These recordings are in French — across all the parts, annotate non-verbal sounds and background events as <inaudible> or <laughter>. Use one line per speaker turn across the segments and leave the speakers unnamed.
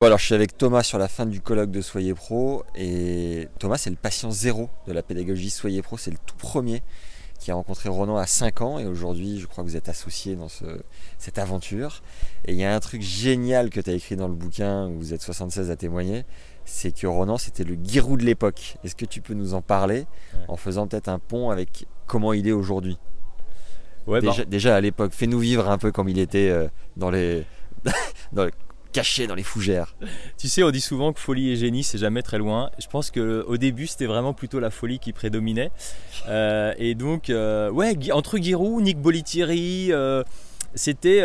Bon, alors je suis avec Thomas sur la fin du colloque de Soyez Pro. Et Thomas c'est le patient zéro de la pédagogie Soyez Pro, c'est le tout premier qui a rencontré Ronan à 5 ans. Et aujourd'hui je crois que vous êtes associé dans ce, cette aventure. Et il y a un truc génial que tu as écrit dans le bouquin où vous êtes 76 à témoigner, c'est que Ronan c'était le Giroud de l'époque. Est-ce que tu peux nous en parler en faisant peut-être un pont avec comment il est aujourd'hui?
Ouais, bah,
déjà, déjà à l'époque, fais-nous vivre un peu comme il était euh, dans les, <laughs> dans le- caché dans les fougères.
tu sais, on dit souvent que folie et génie, c'est jamais très loin. Je pense que au début, c'était vraiment plutôt la folie qui prédominait. <laughs> Euh, et donc, euh, ouais, entre Giroud, Nick Bolitieri, euh, c'était,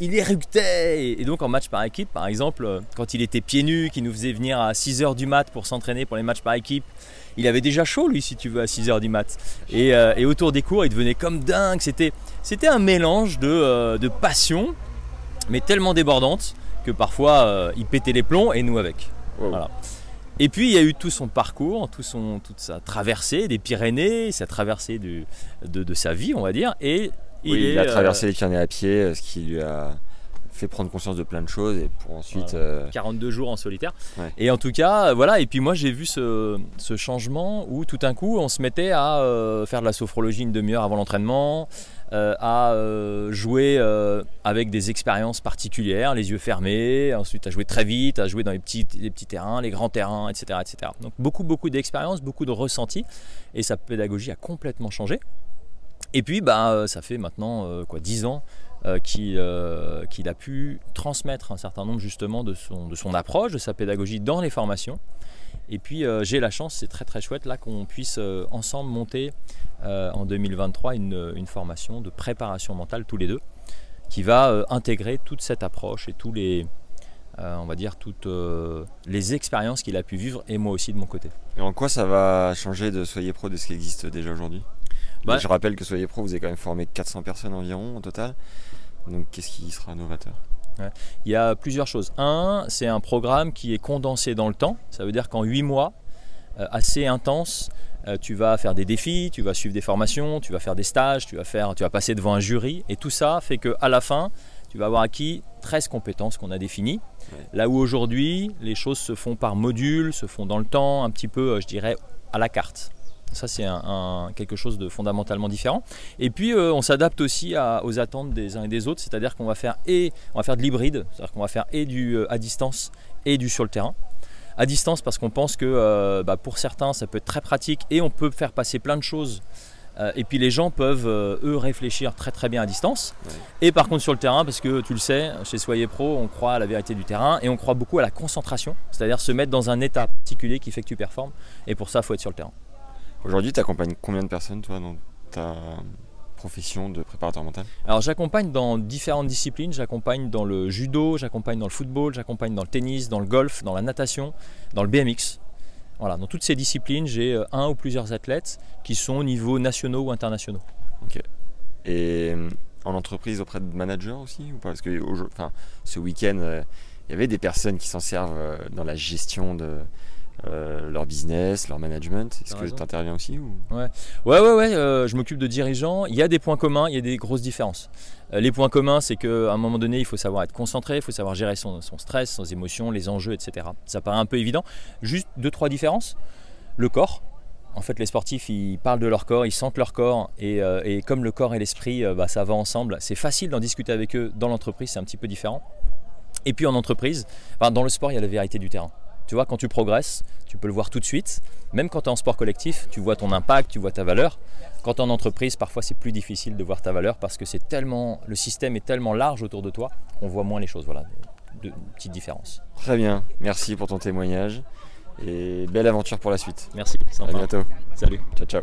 il éructait. Et, et donc en match par équipe, par exemple, quand il était pieds nus, qu'il nous faisait venir à 6h du mat pour s'entraîner pour les matchs par équipe. Il avait déjà chaud lui si tu veux à 6h du mat. Et, et autour des cours il devenait comme dingue. C'était, c'était un mélange de, de passion, mais tellement débordante que parfois euh, il pétait les plombs et nous avec.
Wow.
Voilà. Et puis il y a eu tout son parcours, tout son, toute sa traversée des Pyrénées, sa traversée du- de, de sa vie on va dire. Et il,
Oui,
est,
il a
euh,
traversé les Pyrénées à pied, euh, ce qui lui a fait prendre conscience de plein de choses et pour ensuite.
Voilà.
euh,
42 jours en solitaire.
Ouais.
Et en tout cas, euh, voilà. Et puis moi, j'ai vu ce, ce changement où tout d'un coup, on se mettait à euh, faire de la sophrologie une demi-heure avant l'entraînement, euh, à euh, jouer avec des expériences particulières, les yeux fermés, ensuite à jouer très vite, à jouer dans les petits, les petits terrains, les grands terrains, etc. etc. Donc beaucoup, beaucoup d'expériences, beaucoup de ressentis. Et sa pédagogie a complètement changé. Et puis, bah, euh, ça fait maintenant euh, quoi, 10 ans euh, qu'il a pu transmettre un certain nombre justement de son, de son approche, de sa pédagogie dans les formations. Et puis j'ai la chance, c'est très très chouette là qu'on puisse ensemble monter en 2023 une, une formation de préparation mentale tous les deux, qui va intégrer toute cette approche et tous les, on va dire toutes les expériences qu'il a pu vivre et moi aussi de mon côté.
Et en quoi ça va changer de Soyez Pro de ce qui existe déjà aujourd'hui?
Bah-
Je rappelle que Soyez Pro, vous avez quand même formé 400 personnes environ au total. Donc qu'est-ce qui sera novateur?
Il y a plusieurs choses. Un, c'est un programme qui est condensé dans le temps. Ça veut dire qu'en 8 mois, euh, assez intense, euh, tu vas faire des défis, tu vas suivre des formations, tu vas faire des stages, tu vas, faire, tu vas passer devant un jury. Et tout ça fait qu'à la fin, tu vas avoir acquis 13 compétences qu'on a définies.
Ouais.
Là où aujourd'hui, les choses se font par module, se font dans le temps, un petit peu, euh, je dirais, à la carte. Ça, c'est un, un- quelque chose de fondamentalement différent. Et puis, euh, on s'adapte aussi à- aux attentes des uns et des autres, c'est-à-dire qu'on va faire et on va faire de l'hybride, c'est-à-dire qu'on va faire et du euh, à distance et du sur le terrain. À distance parce qu'on pense que euh, bah, pour certains, ça peut être très pratique et on peut faire passer plein de choses. Et puis les gens peuvent, eux, réfléchir très très bien à distance.
Ouais.
Et par contre sur le terrain, parce que tu le sais, chez Soyez Pro, on croit à la vérité du terrain et on croit beaucoup à la concentration, c'est-à-dire se mettre dans un état particulier qui fait que tu performes. Et pour ça, il faut être sur le terrain.
Aujourd'hui, tu accompagnes combien de personnes, toi, dans ta profession de préparateur mental?
Alors j'accompagne dans différentes disciplines, j'accompagne dans le judo, j'accompagne dans le football, j'accompagne dans le tennis, dans le golf, dans la natation, dans le BMX. Voilà, dans toutes ces disciplines, j'ai euh, un ou plusieurs athlètes qui sont au niveau nationaux ou internationaux.
Et euh, en entreprise auprès de managers aussi ou pas? Parce que enfin, ce week-end, euh, il y avait des personnes qui s'en servent euh, dans la gestion de euh, leur business, leur management. Est-ce que tu interviens aussi ou...
Ouais, ouais, ouais, euh, je m'occupe de dirigeants. Il y a des points communs, il y a des grosses différences. Euh, les points communs, c'est qu'à un moment donné, il faut savoir être concentré, il faut savoir gérer son, son stress, ses émotions, les enjeux, etc. Ça paraît un peu évident. Juste deux, trois différences. Le corps. En fait, les sportifs, ils parlent de leur corps, ils sentent leur corps, et, euh, et comme le corps et l'esprit, euh, bah, ça va ensemble. C'est facile d'en discuter avec eux. Dans l'entreprise, c'est un petit peu différent. Et puis en entreprise, enfin, dans le sport, il y a la vérité du terrain. Tu vois, quand tu progresses, tu peux le voir tout de suite. Même quand tu es en sport collectif, tu vois ton impact, tu vois ta valeur. Quand tu es en entreprise, parfois c'est plus difficile de voir ta valeur parce que c'est tellement, le système est tellement large autour de toi, on voit moins les choses. Voilà, de, de petites différences.
Très bien, merci pour ton témoignage et belle aventure pour la suite.
Merci.
À
Sympa.
bientôt.
Salut.
Ciao ciao.